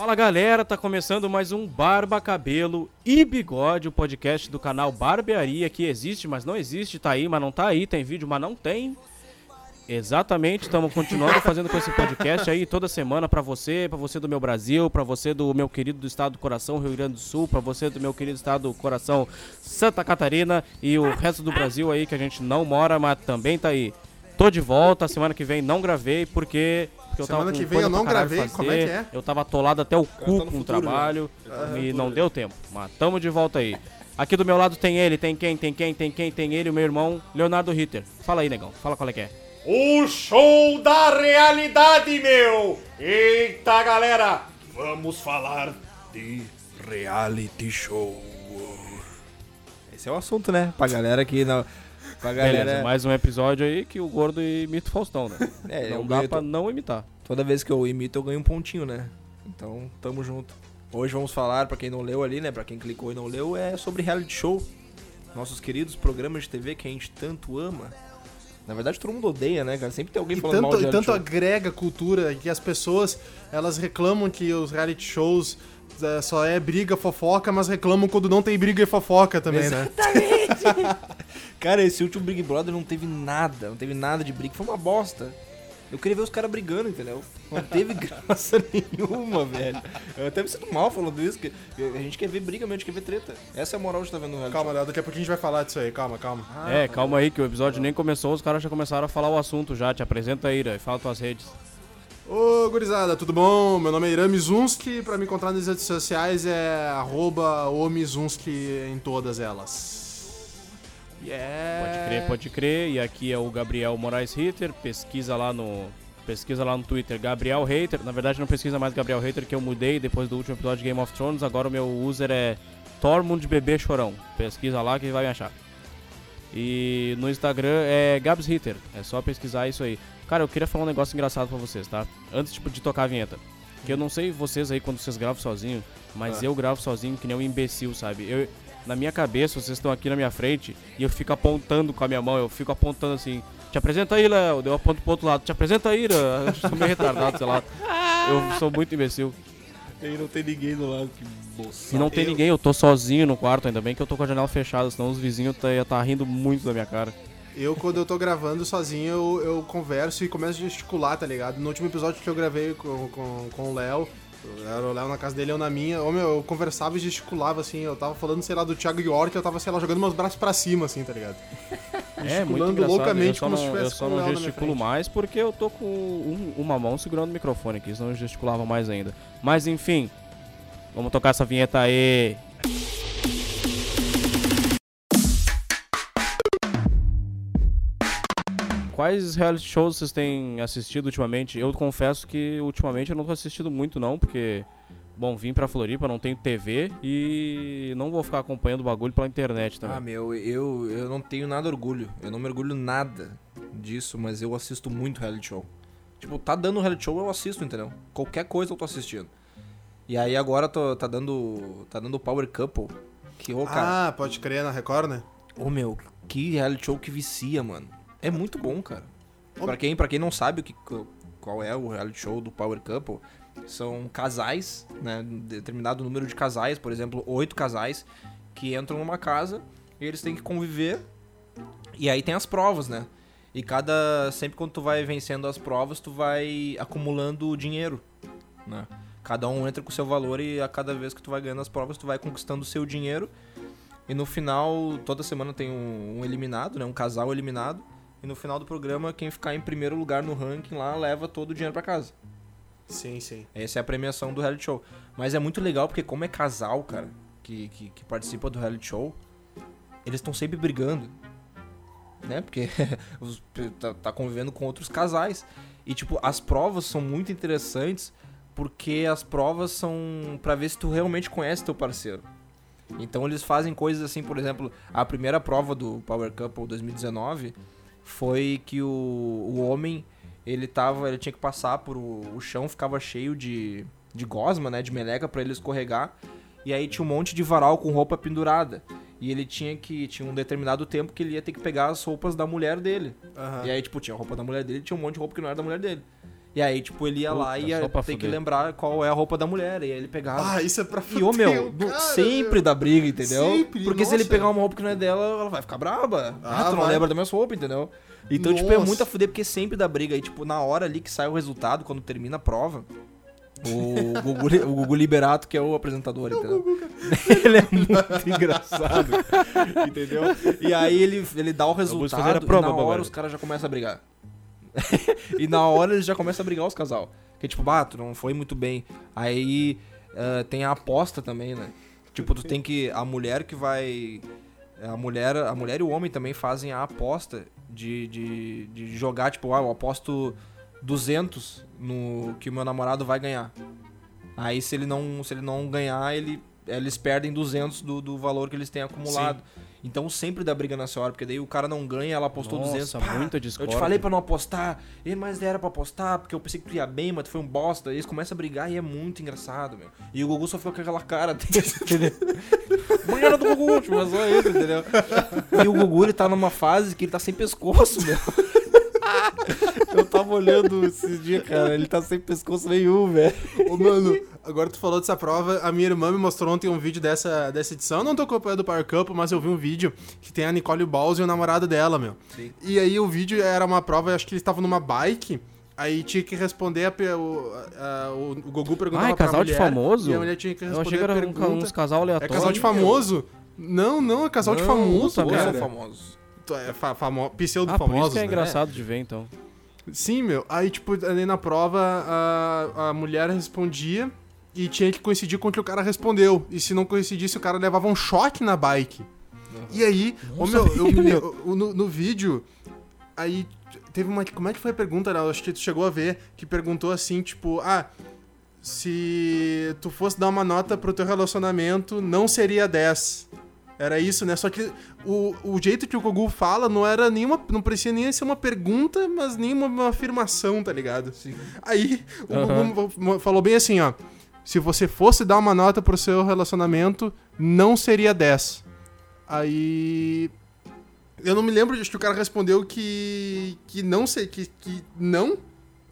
Fala galera, tá começando mais um Barba, Cabelo e Bigode, o podcast do canal Barbearia, que existe, mas não existe, tá aí, mas não tá aí, tem vídeo, mas não tem. Exatamente, estamos continuando fazendo com esse podcast aí toda semana pra você, pra você do meu Brasil, pra você do meu querido do estado do coração Rio Grande do Sul, pra você do meu querido estado do coração Santa Catarina e o resto do Brasil aí que a gente não mora, mas também tá aí. Tô de volta, semana que vem não gravei porque, porque eu tava com que vem coisa eu não gravei, fazer, como é que é? Eu tava atolado até o cu com o futuro, trabalho Ah, e não deu tempo, mas tamo de volta aí. Aqui do meu lado tem ele, tem quem, tem quem, tem quem, tem ele, o meu irmão, Leonardo Ritter. Fala aí, negão, fala qual é que é. O show da realidade, meu! Eita, galera! Vamos falar de reality show. Esse é o assunto, né? Pra galera que não. Pra galera. Beleza, mais um episódio aí que o gordo imita o Faustão, né? É, não eu dá ganho- pra não imitar. Toda vez que eu imito, eu ganho um pontinho, né? Então, tamo junto. Hoje vamos falar, pra quem não leu ali, né? Pra quem clicou e não leu, é sobre reality show. Nossos queridos programas de TV que a gente tanto ama. Na verdade, todo mundo odeia, né, cara? Sempre tem alguém E falando mal tanto, de e tanto show. agrega cultura que as pessoas elas reclamam que os reality shows é, só é briga, fofoca, mas reclamam quando não tem briga e fofoca também, né? Cara, esse último Big Brother não teve nada, não teve nada de briga, foi uma bosta. Eu queria ver os caras brigando, entendeu? Não teve graça nenhuma, velho. Eu até me sinto mal falando isso, que a gente quer ver briga mesmo, a gente quer ver treta. Essa é a moral de estar vendo no reality Calma, Léo, daqui a pouquinho a gente vai falar disso aí, calma, calma. show. é, calma aí que o episódio nem começou, os caras já começaram a falar o assunto já. Te apresenta aí, Ira, e fala tuas redes. Ô, gurizada, tudo bom? Meu nome é Irã Mizunski, pra me encontrar nas redes sociais é arroba o em todas elas. Yeah. Pode crer, pode crer. E aqui é o Gabriel Moraes Ritter. Pesquisa lá no. Pesquisa lá no Twitter, Gabriel Hater. Na verdade, não pesquisa mais Gabriel Hater, que eu mudei depois do último episódio de Game of Thrones. Agora o meu user é Tormund Bebê Chorão. Pesquisa lá que vai me achar. E no Instagram é Gabs Hitter. É só pesquisar isso aí. Cara, eu queria falar um negócio engraçado pra vocês, tá? Antes tipo, de tocar a vinheta. Que eu não sei vocês aí quando vocês gravam sozinho, mas Ah. eu gravo sozinho que nem um imbecil, sabe? Eu, na minha cabeça, vocês estão aqui na minha frente e eu fico apontando com a minha mão, eu fico apontando assim. Te apresenta aí, Léo. Eu aponto pro outro lado. Te apresenta aí, Ira. Eu sou meio retardado, sei lá. Eu sou muito imbecil. E não tem ninguém do lado, que bolsa. E não tem eu- ninguém, eu tô sozinho no quarto, ainda bem que eu tô com a janela fechada, senão os vizinhos tá, ia tá rindo muito da minha cara. Eu, quando eu tô gravando sozinho, eu, eu converso e começo a gesticular, tá ligado? No último episódio que eu gravei com, com, com o Léo, era o Léo na casa dele, eu na minha, ô, meu, eu conversava e gesticulava, assim, eu tava falando, sei lá, do Thiago York, eu tava, sei lá, jogando meus braços pra cima, assim, tá ligado? É, muito engraçado. loucamente eu só como não, se eu estivesse só não gesticulo mais porque eu tô com um- uma mão segurando o microfone aqui, senão eu gesticulava mais ainda. Mas enfim, vamos tocar essa vinheta aí. Quais reality shows vocês têm assistido ultimamente? Eu confesso que ultimamente eu não tô assistindo muito não, porque bom, vim pra Floripa, não tenho TV e não vou ficar acompanhando o bagulho pela internet também. Ah, meu, eu, eu não tenho nada orgulho. Eu não me orgulho nada disso, mas eu assisto muito reality show. Tipo, tá dando reality show, eu assisto, entendeu? Qualquer coisa eu tô assistindo. E aí agora tô- tá dando. Tá dando Power Couple. Que, ô, cara. Ah, pode crer na Record, né? Ô, meu, que reality show que vicia, mano. É muito bom, cara. Ô, Pra quem, pra quem não sabe o que, qual é o reality show do Power Couple, são casais, né? Determinado número de casais, por exemplo, oito casais, que entram numa casa e eles têm que conviver. E aí tem as provas, né? E cada. Sempre quando tu vai vencendo as provas, tu vai acumulando dinheiro. Né? Cada um entra com o seu valor e a cada vez que tu vai ganhando as provas, tu vai conquistando o seu dinheiro. E no final, toda semana tem um, um eliminado, né? Um casal eliminado. E no final do programa, quem ficar em primeiro lugar no ranking lá leva todo o dinheiro pra casa. Sim, sim. Essa é a premiação do reality show. Mas é muito legal porque como é casal, cara, que, que, que participa do reality show, eles estão sempre brigando. Né? Porque tá, tá convivendo com outros casais. E, tipo, as provas são muito interessantes porque as provas são pra ver se tu realmente conhece teu parceiro. Então eles fazem coisas assim, por exemplo, a primeira prova do Power Couple 2019 foi que o, o homem ele tava, ele tinha que passar por o, o chão ficava cheio de, de gosma, né, de meleca pra ele escorregar. E aí tinha um monte de varal com roupa pendurada. E ele tinha que tinha um determinado tempo que ele ia ter que pegar as roupas da mulher dele. Aham. E aí, tipo, tinha a roupa da mulher dele, tinha um monte de roupa que não era da mulher dele. E aí, tipo, ele ia lá Puta, e ia ter que fuder. lembrar qual é a roupa da mulher. E aí ele pegava. Ah, isso é pra E ô fuder meu, cara, sempre meu. dá briga, entendeu? Sempre, Porque se ele nossa. pegar uma roupa que não é dela, ela vai ficar braba. Ah, Ah, tu não vai. lembra das minhas roupas, entendeu? Então, tipo, é Nossa. muito a fuder, porque sempre dá briga. E, tipo, na hora ali que sai o resultado, quando termina a prova, o Gugu, o Gugu Liberato, que é o apresentador, entendeu? ele é muito engraçado, entendeu? E aí ele, ele dá o fazer a resultado prova, e na hora os caras já começam a brigar. e na hora eles já começam a brigar os casal. Que tipo, bah, tu não foi muito bem. Aí ah, tem a aposta também, né? Tipo, tu tem que. A mulher que vai. A mulher, a mulher e o homem também fazem a aposta de, de, de jogar, tipo, ah, eu aposto 200 no que o meu namorado vai ganhar. Aí se ele não, se ele não ganhar, ele, eles perdem 200 do, do valor que eles têm acumulado. Então sempre dá briga nessa hora, porque daí o cara não ganha, ela apostou Nossa, 200. Pá, muita eu discórdia. te falei pra não apostar, mas era pra apostar, porque eu pensei que tu ia bem, mas tu foi um bosta. E eles começam a brigar e é muito engraçado, meu. E o Gugu só ficou com aquela cara entendeu? Banheira do Gugu, tipo, é só isso, entendeu? E o Gugu, ele tá numa fase que ele tá sem pescoço, meu. Eu tava olhando esses dias, cara, ele tá sem pescoço nenhum, velho. Ô, mano, agora tu falou dessa prova, a minha irmã me mostrou ontem um vídeo dessa, dessa edição. Eu não tô acompanhando o Power Couple, mas eu vi um vídeo que tem a Nicole Balls e o namorado dela, meu. Sim. E aí o vídeo era uma prova, eu acho que eles estavam numa bike. Aí tinha que responder a, o, a- o, o Gugu perguntava Ah, é pra casal de mulher, famoso? E a mulher tinha que Eu responder achei que a era um, uns casal É aleatório. casal de famoso? Não, não, é casal de Não, famoso, puta cara. merda. Famosos. É fa famo pseudo Ah, por isso famosos, que é né? engraçado de ver, então. Sim, meu. Aí, tipo, ali na prova, a, a mulher respondia e tinha que coincidir com o que o cara respondeu. E se não coincidisse, o cara levava um choque na bike. E aí, ô, meu, eu me lem- o- no, no vídeo, aí teve uma. Como é que foi a pergunta, né? Eu Acho que tu chegou a ver, que perguntou assim, tipo, ah. Se tu fosse dar uma nota pro teu relacionamento, não seria 10. Era isso, né? Só que o, o jeito que o Gugu fala não era nenhuma. Não parecia nem ser uma pergunta, mas nem uma, uma afirmação, tá ligado? Aí o Aham. Gugu falou bem assim, ó. Se você fosse dar uma nota pro seu relacionamento, não seria 10. Aí. Eu não me lembro, acho que o cara respondeu que. que não sei. Que, que não.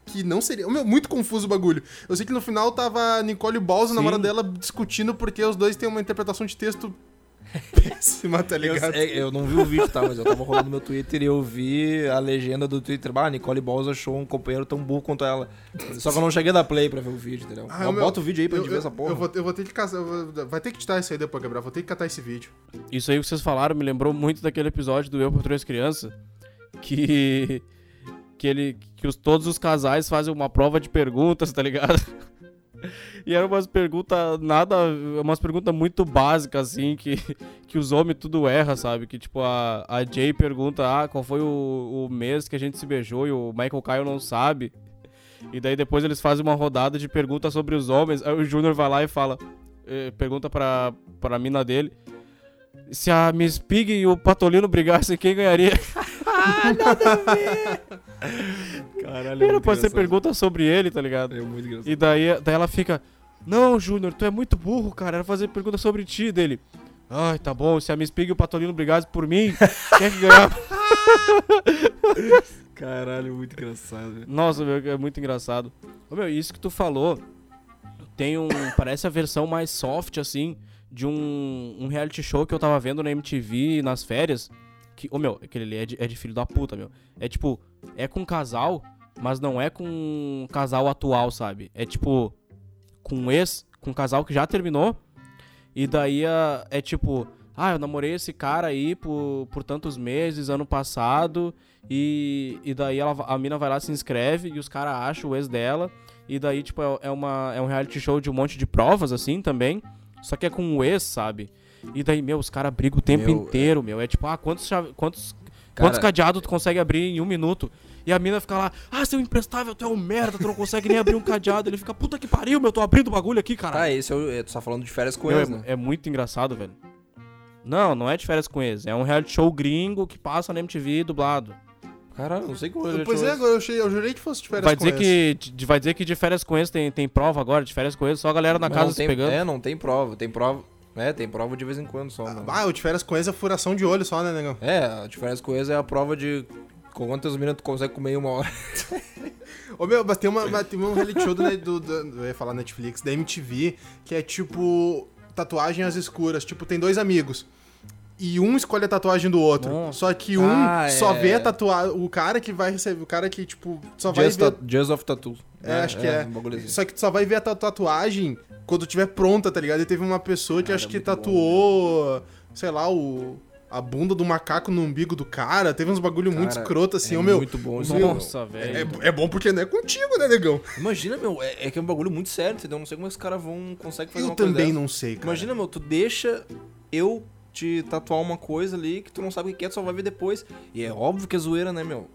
Que não seria. Meu, muito confuso o bagulho. Eu sei que no final tava Nicole Balls, a Sim. namorada dela, discutindo porque os dois têm uma interpretação de texto péssima, tá Eu, ligado? é, eu não vi o vídeo, tá? Mas eu tava rolando no meu Twitter e eu vi a legenda do Twitter. Bah, Nicole Balls achou um companheiro tão burro quanto ela. Só que eu não cheguei a dar play pra ver o vídeo, entendeu? Ah, Mas meu, bota o vídeo aí pra eu, gente ver eu- essa porra. Eu vou, eu vou ter que caçar. eu vou- Vai ter que editar isso aí depois, Gabriel. Vou ter que catar esse vídeo. Isso aí que vocês falaram me lembrou muito daquele episódio do Eu por Três Crianças. Que. Que, ele, que os, todos os casais fazem uma prova de perguntas, tá ligado? E eram umas perguntas nada. Umas perguntas muito básicas, assim, que, que os homens tudo erra, sabe? Que tipo, a, a Jay pergunta, ah, qual foi o, o mês que a gente se beijou e o Michael Kyle não sabe. E daí depois eles fazem uma rodada de perguntas sobre os homens. Aí o Júnior vai lá e fala. eh, pergunta pra, pra mina dele. Se a Miss Pig e o Patolino brigassem, quem ganharia? Caralho, Era pra ser pergunta sobre ele, tá ligado? É muito engraçado. E daí, daí ela fica. Não, Júnior, tu é muito burro, cara. Era fazer pergunta sobre ti dele. Ai, tá bom. Se a Miss Pig e o Patolino brigassem por mim, quem é que ganhava? Caralho, muito engraçado. Nossa, meu, é muito engraçado. Ô, meu, isso que tu falou tem um. Parece a versão mais soft, assim, de um, um reality show que eu tava vendo na MTV nas férias. Que, ô, meu, aquele ali é de, é de filho da puta, meu. É tipo, é com casal, mas não é com casal atual, sabe? É tipo, com ex, com casal que já terminou. E daí é tipo, ah, eu namorei esse cara aí por, por tantos meses, ano passado. E, e daí ela, a mina vai lá, se inscreve e os caras acham o ex dela. E daí, tipo, é, é uma, é um reality show de um monte de provas, assim, também. Só que é com o ex, sabe? E daí, meu, os caras brigam o tempo Meu, inteiro, meu. É tipo, ah, quantos, chave- quantos, Cara- quantos cadeados tu consegue abrir em um minuto? E a mina fica lá, ah, seu imprestável, tu é um merda, tu não consegue nem abrir um cadeado. Ele fica, puta que pariu, meu, tô abrindo o bagulho aqui, cara. Tá, esse é o. é, Tu tá falando de férias com Meu, eles, é, né? é muito engraçado, velho. Não, não é de férias com eles. É um reality show gringo que passa na MTV dublado. Caralho, não sei como ele pois é, agora eu, achei, eu jurei que fosse de férias Vai com dizer, esse. que, de- vai dizer que de férias com eles tem, tem prova agora, de férias com eles, só a galera na Mas casa não se tem, pegando. É, não tem prova. Tem prova. É, tem prova de vez em quando só. mano. Ah, o de férias com é furação de olho só, né, negão? É, a de férias com é a prova de quantas minas tu consegue comer em uma hora. Ô, meu, mas tem, uma, tem um reality show do, do, do- Eu ia falar Netflix, da MTV, que é tipo. Tatuagem às escuras. Tipo, tem dois amigos. E um escolhe a tatuagem do outro. Nossa. Só que um Ah, só é. vê a tatuagem. O cara que vai receber. O cara que, tipo, só vai Just, ver. ta- Just of Tattoo. É, acho que é. um assim. Só que tu só vai ver a tua tatuagem quando tiver pronta, tá ligado? E teve uma pessoa que Cara, acho que muito bom, tatuou, sei lá, o. A bunda do macaco no umbigo do cara. Teve uns bagulho muito Cara, escroto assim, é meu. muito bom isso, Nossa, É, velho. é bom porque não é contigo, né, negão? Imagina, meu, é, é que é um bagulho muito sério, entendeu? Não sei como esses caras vão conseguem fazer Eu também não sei, cara. Imagina, meu, tu deixa eu te tatuar uma coisa ali que tu não sabe o que é, tu só vai ver depois. E é óbvio que é zoeira, né, meu?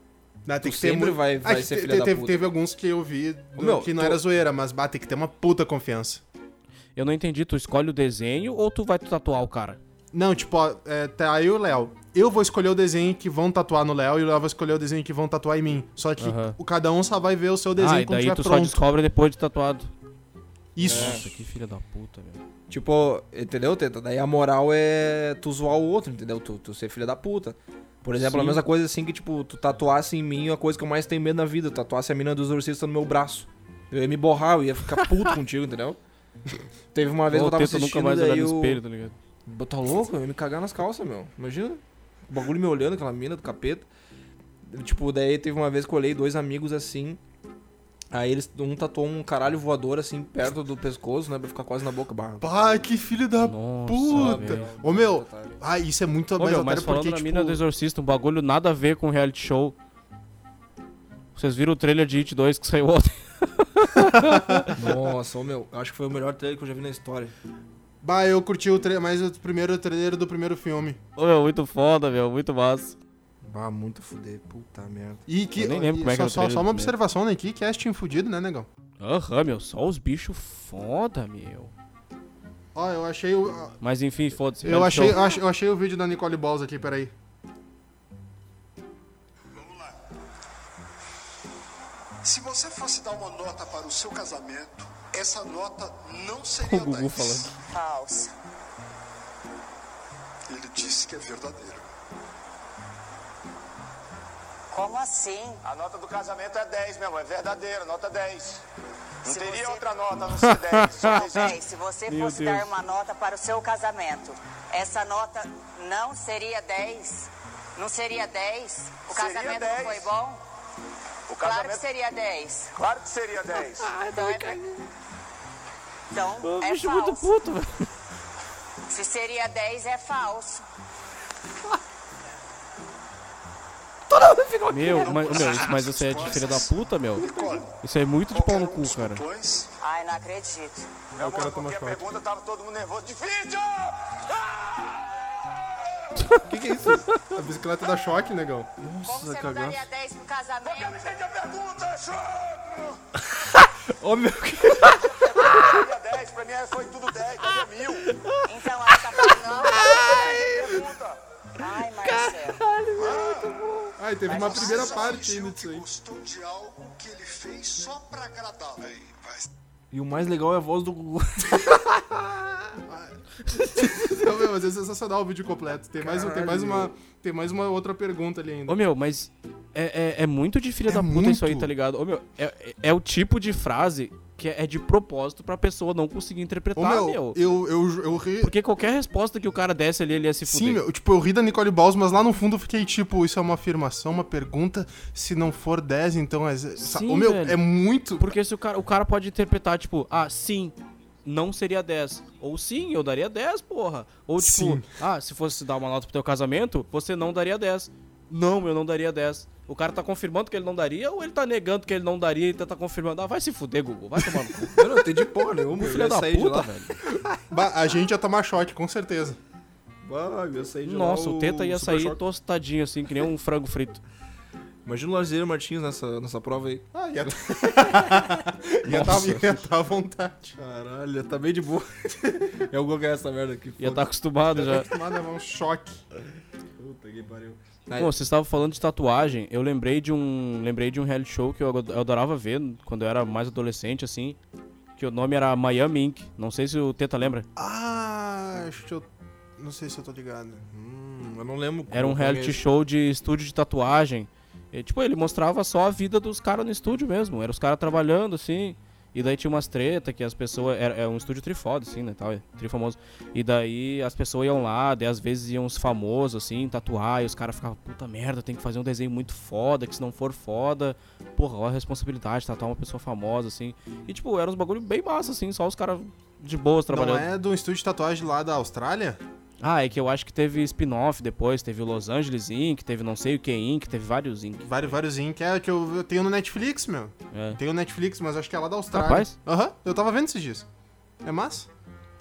Não, tem tu que ter sempre muito- vai- vai ser te- filha da teve, puta. teve alguns que eu vi do- meu, que não tu- era zoeira, mas bah, tem que ter uma puta confiança. Eu não entendi, tu escolhe o desenho ou tu vai tatuar o cara? Não, tipo, ó, é, tá aí o Léo. Eu vou escolher o desenho que vão tatuar no Léo e o Léo vai escolher o desenho que vão tatuar em mim. Só que Aham. o cada um só vai ver o seu desenho ah, e daí tu só descobre depois de tatuado. Isso. Nossa, que filha da puta, meu. Tipo, entendeu, Teta? Daí a moral é tu zoar o outro, entendeu? Tu, tu ser filha da puta. Por exemplo, a Sim. mesma coisa assim que, tipo, tu tatuasse em mim a coisa que eu mais tenho medo na vida. Tu tatuasse a mina do exorcista no meu braço. Eu ia me borrar, eu ia ficar puto contigo, entendeu? Teve uma vez que eu tava assistindo nunca mais olhar no eu... espelho, tá ligado? Tá louco? Eu ia me cagar nas calças, meu. Imagina. O bagulho me olhando, aquela mina do capeta. Tipo, daí teve uma vez que eu olhei dois amigos assim. Aí eles, um tatuou um caralho voador assim, perto do pescoço, né? Pra ficar quase na boca. Bah, Pá, que filho da Nossa, puta. velho. Ô, meu, ah, isso é muito Ô, mais meu, mas falando porque, da tipo... mina do Exorcista, um bagulho nada a ver com reality show. Vocês viram o trailer de It 2 que saiu ontem? Nossa, ô meu, eu acho que foi o melhor trailer que eu já vi na história. Bah, eu curti o tra... mais o primeiro trailer do primeiro filme. Ô, meu, muito foda, meu, muito massa. Ah, muito fuder, puta merda. E que... Eu nem lembro e como é que só, era só, uma observação, né? Que casting fudido, né, negão? Aham, meu, só os bichos foda, meu. Ó, eu achei o... Mas enfim, foda-se. Eu achei, eu achei, eu achei o vídeo da Nicole Balls aqui, peraí. Se você fosse dar uma nota para o seu casamento, essa nota não seria O Gugu 10. falando. Falsa. Ele disse que é verdadeiro. Como assim? A nota do casamento é 10, meu amor, é verdadeiro, nota 10. Não Se teria você- outra nota não ser 10. Só Não, existe- véi, se você Meu fosse Deus. dar uma nota para o seu casamento, essa nota não seria 10? Não seria 10? O Seria casamento 10. não foi bom? O Claro casamento, que seria 10. claro que seria 10. Então, é... então é bicho muito falso. puto, velho. Se seria 10, é falso. Meu, mas, meu, isso, mas isso aí é de filha da puta, meu. Isso aí é muito de pau no cu, cara. Ai, não acredito. Meu quero amor, tomar porque a choque. pergunta tava todo mundo nervoso. Difícil! O que, que é isso? A bicicleta dá choque, negão. Como você não cagou. daria 10 pro casamento? Eu a pergunta, choco! Ô meu, Seria 10, pra mim foi tudo 10, pra mim é mil. Então ela tá falando, não. Pergunta. Ai, Marcelo. Ai, teve uma Você primeira parte ainda disso aí. gostou de algo que ele fez só pra agradá-lo. Aí, vai E o mais legal é a voz do Gugu. Não, meu, mas é sensacional o vídeo completo. Tem mais, tem mais, uma, tem mais uma outra pergunta ali ainda. Ô, meu, mas é, é, é muito de filha É da puta isso aí, muito. tá ligado? Ô, meu, é, é- é o tipo de frase que é, de propósito pra pessoa não conseguir interpretar, Ô, meu, eu, eu, eu ri... Porque qualquer resposta que o cara desse ali, ele ia se fuder. Sim, meu, tipo, eu ri da Nicole Balls, mas lá no fundo eu fiquei tipo, isso é uma afirmação, uma pergunta. Se não for 10, então é. Sim, Ô, meu, velho. é muito. Porque se o cara, o cara pode interpretar, tipo, ah, sim, não seria 10. Ou sim, eu daria 10, porra. Ou tipo, Sim. ah, se fosse dar uma nota pro teu casamento, você não daria 10. Não, eu não daria 10. O cara tá confirmando que ele não daria ou ele tá negando que ele não daria e tá confirmando? Ah, vai se fuder, Google. Vai tomar no cu. Eu não entendi porra nenhuma, ia da puta, lá. velho. Bah, a gente ia tomar choque, com certeza. Ah, eu ia sair de Nossa, lá, o Teta ia sair Choque. tostadinho assim, que nem um frango frito. Imagina o Larzeiro Martins nessa, nessa prova aí. Ah, ia ia tá, ia tá à vontade. Caralho, tá bem de boa. Eu vou ganhar essa merda aqui. Ia estar tá acostumado já. Acostumado a levar um choque. Puta que pariu. Pô, vocês estavam falando de tatuagem. Eu lembrei de um, lembrei de um reality show que eu, ado- eu adorava ver quando eu era mais adolescente, assim. Que o nome era Miami Ink. Não sei se o Teta lembra. Ah, acho que eu. Não sei se eu tô ligado. Hum, eu não lembro. Era um reality show de estúdio de tatuagem. E, tipo, ele mostrava só a vida dos caras no estúdio mesmo. Era os caras trabalhando, assim. E daí tinha umas treta que as pessoas. Era, é um estúdio trifoda, assim, né? Tal, é trifamoso. E daí as pessoas iam lá, daí às vezes iam os famosos, assim, tatuar, e os caras ficavam, puta merda, tem que fazer um desenho muito foda, que se não for foda, porra, olha a responsabilidade, tatuar uma pessoa famosa, assim. E tipo, era uns bagulho bem massa, assim, só os caras de boas Não trabalhando. é de um estúdio de tatuagem lá da Austrália? Ah, é que eu acho que teve spin-off depois, teve o Los Angeles Inc., teve não sei o que Inc., teve vários Inc. Vários, vários que é que eu, eu tenho no Netflix, meu. É. Tenho no Netflix, mas acho que é lá da Austrália. Capaz? Aham, eu tava vendo esses dias. É massa?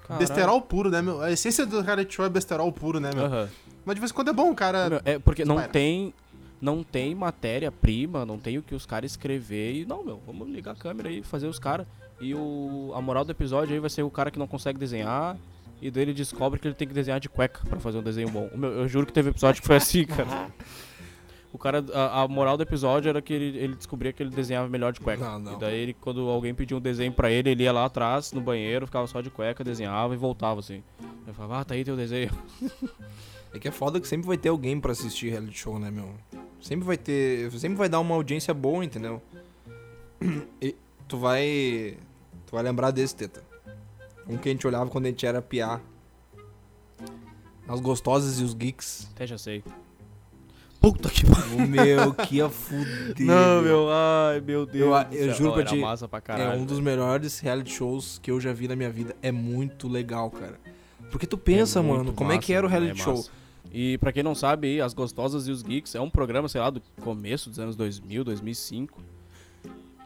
Caralho. Besterol puro, né, meu? A essência do reality show é besterol puro, né, meu? Aham. Mas de vez em quando é bom, cara. Meu, É porque não Espera. tem não tem matéria-prima, não tem o que os caras escrever e não, meu, vamos ligar a câmera aí, fazer os caras. E o a moral do episódio aí vai ser o cara que não consegue desenhar e daí ele descobre que ele tem que desenhar de cueca pra fazer um desenho bom. Meu, eu juro que teve episódio que foi assim, cara. O cara, a, a moral do episódio era que ele, ele descobria que ele desenhava melhor de cueca. Não, não. E daí ele, quando alguém pedia um desenho pra ele, ele ia lá atrás no banheiro, ficava só de cueca, desenhava e voltava assim. Eu falava, ah, tá aí teu desenho. É que é foda que sempre vai ter alguém pra assistir reality show, né, meu? Sempre vai ter. Sempre vai dar uma audiência boa, entendeu? E tu vai. Tu vai lembrar desse, teta. Um que a gente olhava quando a gente era piá. As gostosas e os geeks. Até já sei. Puta que pariu. Meu, que ia fuder. Não, meu, ai, meu Deus. Eu, eu juro pra ti. massa é um dos melhores reality shows que eu já vi na minha vida. É muito legal, cara. Porque tu pensa, É mano, muito como é que massa, era o mano, reality é show? massa. E pra quem não sabe, As Gostosas e os Geeks é um programa, sei lá, do começo dos anos 2000, 2005.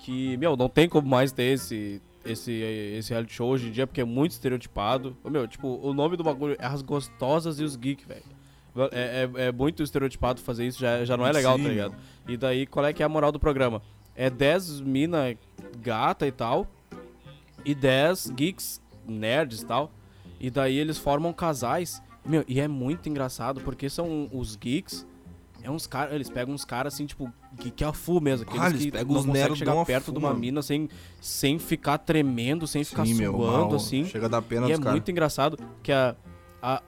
Que, meu, não tem como mais ter esse, esse, esse reality show hoje em dia, porque é muito estereotipado. Meu, tipo, o nome do bagulho é As Gostosas e os Geeks, velho. É, é, é muito estereotipado fazer isso, já, já não é legal, Sim, tá ligado? E daí, qual é que é a moral do programa? É 10 mina gata e tal, e 10 geeks, nerds e tal. E daí eles formam casais. Meu, e é muito engraçado, porque são os geeks. É uns caras, eles pegam uns caras assim, tipo, geek a full mesmo. Aqueles Ah, eles que pegam não os conseguem chegar perto de uma mina sem, sem ficar tremendo, sem ficar meu, suando, mal. assim. Chega a dar pena E é dos caras. muito engraçado que a, a,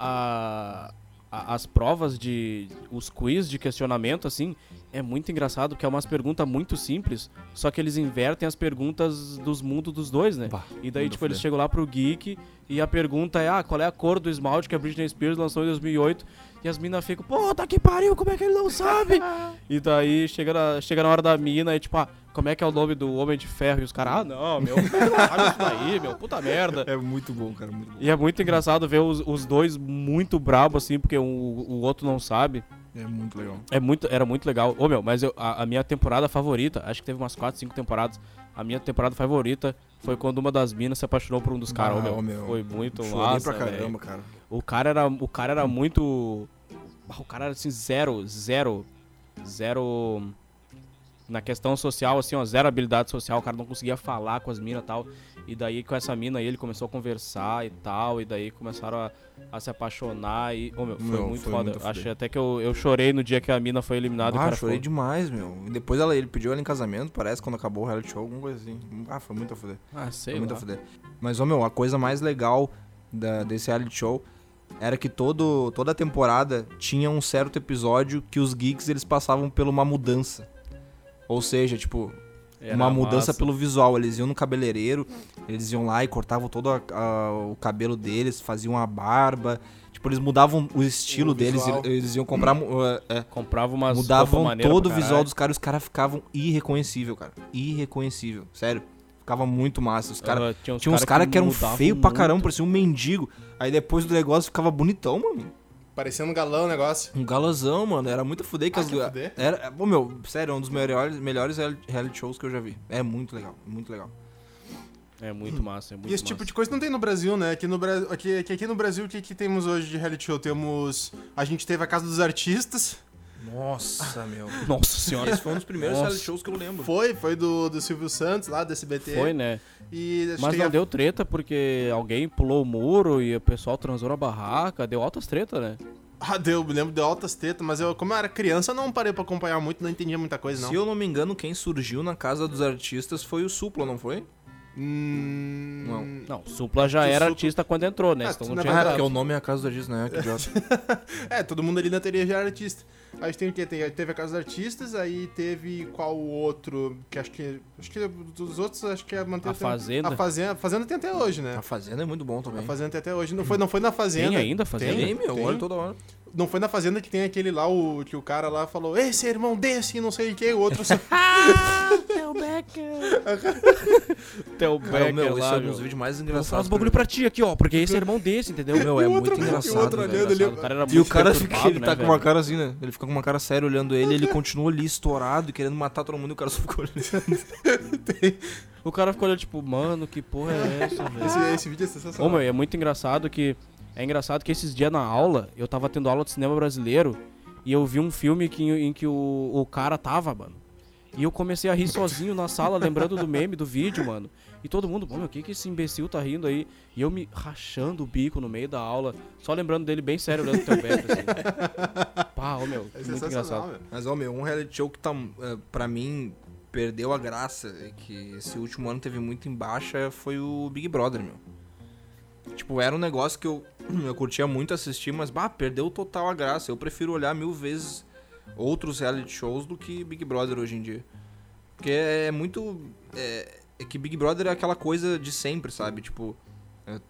a- as provas de. os quiz de questionamento, assim, é muito engraçado, que é umas perguntas muito simples, só que eles invertem as perguntas dos mundos dos dois, né? Bah, e daí, tipo, eles chegam lá pro Geek e a pergunta é: ah, qual é a cor do esmalte que a Britney Spears lançou em 2008? E as minas ficam, puta que pariu, como é que ele não sabe? e daí chega na, chega na hora da mina e tipo, ah, como é que é o nome do Homem de Ferro? E os caras, ah, não, meu, sabe isso daí, meu, puta merda. É muito bom, cara, muito bom. E é muito engraçado ver os, os dois muito brabos, assim, porque o, o outro não sabe. É muito legal. É muito, era muito legal. Ô, meu, mas eu- a, a minha temporada favorita, acho que teve umas 4, 5 temporadas. A minha temporada favorita foi quando uma das minas se apaixonou por um dos caras. ô, Ah, meu, ô, meu. Foi muito massa, pra caramba, cara. O cara era, o cara era muito. Ah, O cara era assim, zero, zero, zero. Na questão social, assim, ó, zero habilidade social. O cara não conseguia falar com as minas e tal. E daí com essa mina aí ele começou a conversar e tal. E daí começaram a, a se apaixonar. E, ô, meu, foi Meu, muito foi foda. muito fuder. até que eu, eu chorei no dia que a mina foi eliminada. o Ah, chorei ficou- demais, meu. E depois ela, ele pediu ela em casamento, parece, quando acabou o reality show, alguma coisa assim. Ah, foi muito a fuder. Ah, sei Foi muito a lá. fuder. Mas, ô meu, a coisa mais legal da- desse reality show era que todo, toda a temporada tinha um certo episódio que os geeks eles passavam por uma mudança. Ou seja, tipo, Era uma mudança massa. pelo visual. Eles iam no cabeleireiro, eles iam lá e cortavam todo a- a- o cabelo deles, faziam a barba. Tipo, eles mudavam o estilo O deles, eles iam comprar. é, Comprava umas mudavam roupa maneira todo o visual dos caras, os caras ficavam irreconhecível, cara. Irreconhecível, sério. Ficava muito massa. Os caras Aham, tinha uns uns cara caras que, eram mudavam feios pra caramba, parecia um mendigo. Aí depois do negócio ficava bonitão, mano. Parecendo um galão o negócio. Um galãozão, mano. Era muito fuder que Ah, as. que fuder? Era, pô, meu, sério, é um dos melhores, melhores real- reality shows que eu já vi. É muito legal, muito legal. É muito massa, é muito E esse massa. tipo de coisa não tem no Brasil, né? Aqui no, Bra... aqui, aqui, aqui no Brasil, o que, que temos hoje de reality show? Temos. A gente teve a Casa dos Artistas. Nossa, meu. Nossa senhora. Esse foi um dos primeiros Nossa. reality shows que eu lembro. Foi, foi do, do Silvio Santos, lá do SBT. Foi, né? E Mas não a- deu treta porque alguém pulou o muro e o pessoal transou na barraca. Deu altas treta, né? Ah, deu, me lembro de altas tetas, mas eu, como eu era criança, eu não parei pra acompanhar muito, não entendia muita coisa, não. Se eu não me engano, quem surgiu na casa dos artistas foi o Supla, não foi? Hum... Não. Não, Supla já Que era Supla- artista quando entrou, né? Ah, Então não tinha Ah, entrado. porque o nome é a casa dos artistas, né? Que idiota. É, todo mundo ali na teoria já era artista. A gente tem o quê? Tem, teve a Casa dos Artistas, aí teve qual o outro? Que acho que. Acho que dos outros, acho que é manter A Fazenda. A Fazenda, a Fazenda tem até hoje, né? A Fazenda é muito bom A também. Fazenda tem até hoje. Não foi, não foi na Fazenda. Tem ainda Fazenda? Tem, meu, tem. olha toda hora. Não foi na Fazenda que tem aquele lá, o, que o cara lá falou, esse é irmão desse, não sei o que, o outro. Theo Becker. Meu, esse lá, é um dos vídeos mais Vou engraçados. falar uns bagulho pra ti aqui, ó, porque esse é irmão desse, entendeu? Meu, é E o muito outro- e o engraçado. outro velho. olhando ali, Engraçado, o cara era E o cara fica, perturbado, ele né, tá com velho? uma cara assim, né? Ele fica com uma cara séria olhando ele, ele continua ali estourado, querendo matar todo mundo e o cara só fica olhando. O cara ficou olhando, tipo, mano, que porra é essa, velho? esse, esse vídeo é Ô, sensacional. meu, é muito engraçado que. É engraçado que esses dias na aula, eu tava tendo aula de cinema brasileiro e eu vi um filme que, em que o, o cara tava, mano. E eu comecei a rir sozinho na sala, lembrando do meme, do vídeo, mano. E todo mundo, mano, o que que esse imbecil tá rindo aí? E eu me rachando o bico no meio da aula, só lembrando dele bem sério, olhando pro teu Beto, assim. Pá, ô meu, É muito engraçado. meu. Mas, ó, meu, um reality show que tá, eh, pra mim, perdeu a graça, e que esse último ano teve muito em baixa, foi o Big Brother, meu. Tipo, era um negócio que eu, eu curtia muito assistir, mas, bah, perdeu total a graça. Eu prefiro olhar mil vezes outros reality shows do que Big Brother hoje em dia. Porque é muito... É, é que Big Brother é aquela coisa de sempre, sabe? Tipo,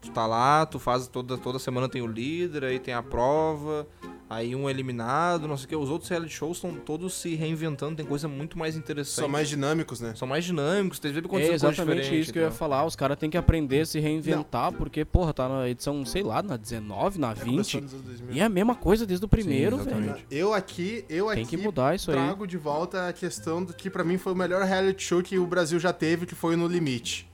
tu tá lá, tu faz toda, toda semana tem o líder, aí tem a prova, aí um é eliminado, não sei o que. Os outros reality shows estão todos se reinventando, tem coisa muito mais interessante. São mais dinâmicos, né? São mais dinâmicos, tem sempre É exatamente diferentes, isso que eu ia falar. Os caras têm que aprender a se reinventar, porque, porra, tá na edição, sei lá, na 19, na 20. Começou nos anos 2000. E é a mesma coisa desde o primeiro, Sim, velho. exatamente. Eu aqui, eu Tem aqui que mudar isso aí. trago de volta a questão do que pra mim foi o melhor reality show que o Brasil já teve, que foi o No Limite.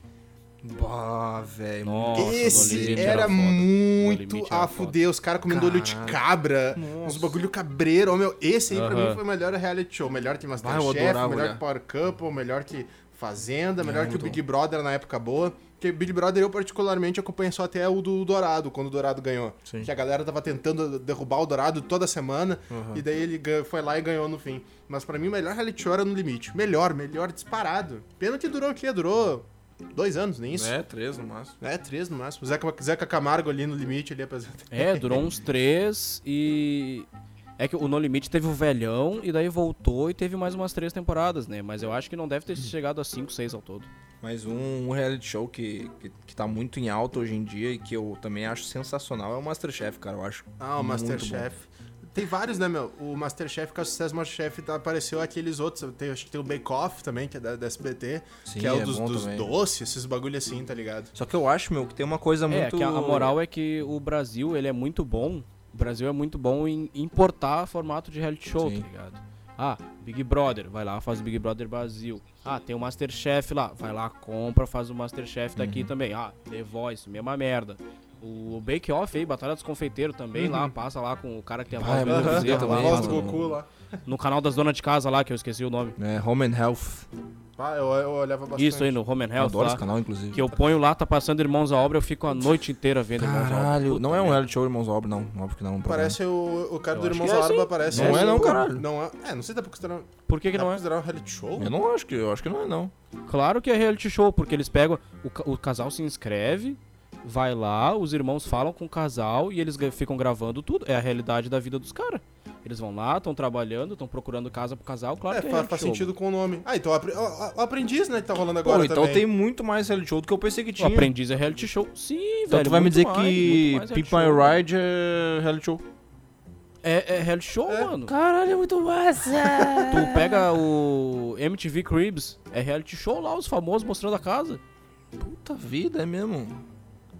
Bah, velho. Esse era, muito era a fuder, os caras comendo olho de cabra, Nossa. uns bagulho cabreiro. Ô, meu, esse aí pra Aham. mim foi o melhor reality show. Melhor que Ah, Masterchef, adorava melhor olhar. que Power Couple, melhor que Fazenda, É, melhor que o Big Brother na época boa. Porque Big Brother eu particularmente acompanho só até o do Dourado, quando o Dourado ganhou. Sim. Que a galera tava tentando derrubar o Dourado toda semana, e daí ele foi lá e ganhou no fim. Mas pra mim o melhor reality show era no limite. Melhor, melhor disparado. Pena que durou o quê? Durou dois anos, nem isso. É, três no máximo. É, três no máximo. Zeca, Zeca Camargo ali no limite, ali apresenta. É, durou uns três e. É que o No Limite teve o velhão e daí voltou e teve mais umas três temporadas, né? Mas eu acho que não deve ter chegado a cinco, seis ao todo. Mas um, um reality show que, que, que tá muito em alta hoje em dia e que eu também acho sensacional é o Masterchef, cara. Eu acho. Ah, o Masterchef. Tem vários, né, meu? O Masterchef, que é o sucesso do Masterchef, tá, apareceu aqueles outros. Tem, acho que tem o Bake Off também, que é da, da SBT. Sim, que é o é dos, bom dos também. doces, esses bagulho assim, tá ligado? Só que eu acho, meu, que tem uma coisa É, muito. que a, a moral é que o Brasil, ele é muito bom. O Brasil é muito bom em importar formato de reality show, Sim. tá ligado? Ah, Big Brother, vai lá, faz o Big Brother Brasil. Ah, tem o Masterchef lá, vai lá, compra, faz o Masterchef daqui Uhum. também. Ah, The Voice, mesma merda. O Bake Off aí, Batalha dos Confeiteiros também lá, passa lá com o cara que tem a voz Ah, é legal lá, também, voz do. Goku lá. no canal das donas de casa lá, que eu esqueci o nome. É, Home and Health. Ah, eu, eu olhava bastante. Isso aí, no Home and Eu Health adoro lá. esse canal, inclusive. Que eu ponho lá, tá passando Irmãos à Obra, eu fico a noite inteira vendo Irmãos à Obra. Caralho, não é um reality show, Irmãos à Obra, não. Óbvio que não. é. Parece o, o cara Eu do Irmãos é, Arba, sim. parece. Não é não, caralho. Não é. É, não sei se dá pra considerar. Por que que não é? considerar um reality show? Eu não acho que eu acho que não é, não. Claro que é reality show, porque eles pegam. O, o casal se inscreve, vai lá, os irmãos falam com o casal e eles ficam gravando tudo. É a realidade da vida dos caras. Eles vão lá, estão trabalhando, estão procurando casa pro casal, claro É, que é faz show. sentido com o nome. Ah, então o apre- o- o aprendiz, né, que tá rolando Pô, agora então também. tem muito mais reality show do que eu pensei que O tinha. aprendiz é reality show. Sim, Então velho. tu vai me dizer mais, que Pimp reality My. Ride é reality show. É, é reality show, É. mano. Caralho, é muito massa! Tu pega o MTV Cribs, é reality show lá, os famosos mostrando a casa. Puta vida, é mesmo.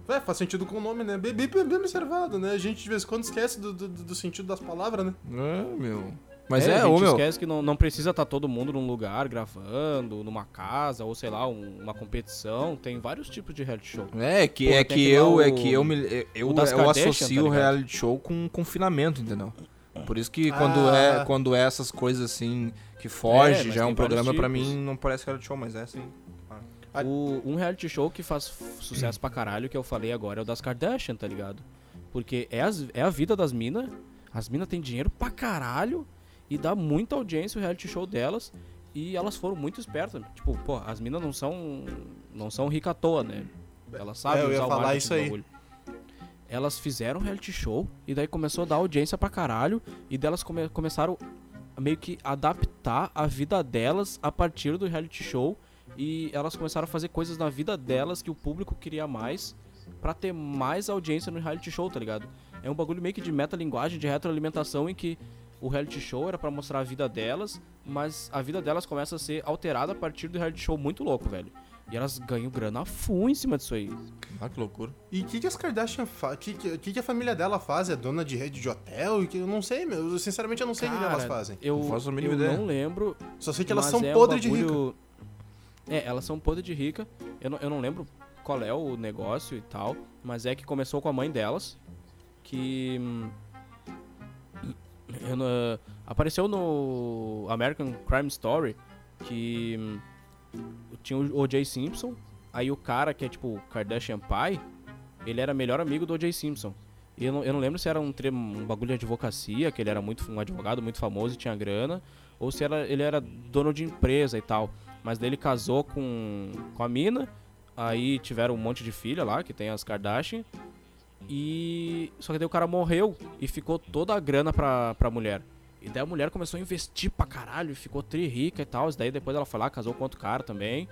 É, faz sentido com o nome, né? Bem, bem, bem observado, né? A gente de vez em quando esquece do, do, do sentido das palavras, né? É, meu. Mas é, é, a ô gente meu. esquece que não, não precisa estar todo mundo num lugar gravando, numa casa, ou sei lá, um- uma competição. Tem vários tipos de reality show. É que Porra, é que eu é o- que eu me eu, eu, o das eu Kardashian, associo tá o reality show com confinamento, entendeu? Por isso que quando Ah. é quando é essas coisas assim que foge, mas já é um programa tipos. mim não parece reality show, mas é assim. O, um reality show que faz sucesso pra caralho, que eu falei agora, é o das Kardashian, tá ligado? Porque é, as- é a vida das minas. As minas têm dinheiro pra caralho e dá muita audiência o reality show delas. E elas foram muito espertas. Tipo, pô, as minas não são. não são rica à toa, né? Elas sabem É, eu ia usar falar isso aí. elas fizeram reality show e daí começou a dar audiência pra caralho e delas come- começaram meio que adaptar a vida delas a partir do reality show e elas começaram a fazer coisas na vida delas que o público queria mais pra ter mais audiência no reality show, tá ligado? É um bagulho meio que de metalinguagem, de retroalimentação em que o reality show era pra mostrar a vida delas, mas a vida delas começa a ser alterada a partir do reality show muito louco, velho. E elas ganham grana full em cima disso aí. Ah, que loucura. E o que, que as Kardashian fazem? O que, que, que a família dela faz? É dona de rede de hotel? E que eu não sei, meu. Eu, sinceramente, eu não sei o que elas fazem. Eu, Não faço a mínima eu ideia. não lembro. Só sei que elas são é um podres de rica. É, elas são podres de rica. Eu não, eu não lembro qual é o negócio e tal, mas é que começou com a mãe delas, que hum, eu não- apareceu no American Crime Story que hum, tinha o O.J. Simpson, aí o cara que é tipo Kardashian pai, ele era melhor amigo do O.J. Simpson. E eu não, eu não lembro se era um, um bagulho de advocacia, que ele era muito um advogado muito famoso e tinha grana, ou se era, ele era dono de empresa e tal. Mas daí ele casou com, com a mina, aí tiveram um monte de filha lá, que tem as Kardashian, e. Só que daí o cara morreu e ficou toda a grana pra, pra mulher. E daí a mulher começou a investir pra caralho, ficou tri rica e tal. E daí depois ela foi lá, casou com outro cara também.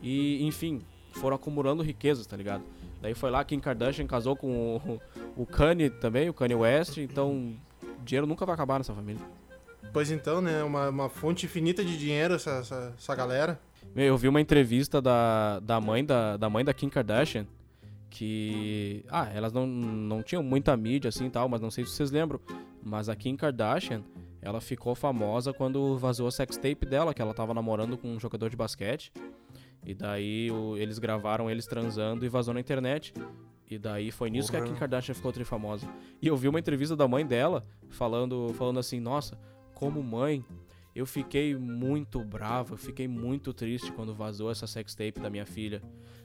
E, enfim, foram acumulando riquezas, tá ligado? Daí foi lá Kim Kardashian casou com o, o Kanye também, o Kanye West. Então, dinheiro nunca vai acabar nessa família. Pois então, né? Uma, uma fonte infinita de dinheiro essa, essa, essa galera. Eu vi uma entrevista da, da mãe da, da mãe da Kim Kardashian que ah, elas não, não tinham muita mídia assim e tal, mas não sei se vocês lembram, mas a Kim Kardashian, ela ficou famosa quando vazou a sextape dela, que ela tava namorando com um jogador de basquete. E daí o- eles gravaram eles transando e vazou na internet. E daí foi nisso que a Kim Kardashian ficou famosa. E eu vi uma entrevista da mãe dela falando, falando assim, nossa, como mãe, eu fiquei muito brava, eu fiquei muito triste quando vazou essa sextape da minha filha.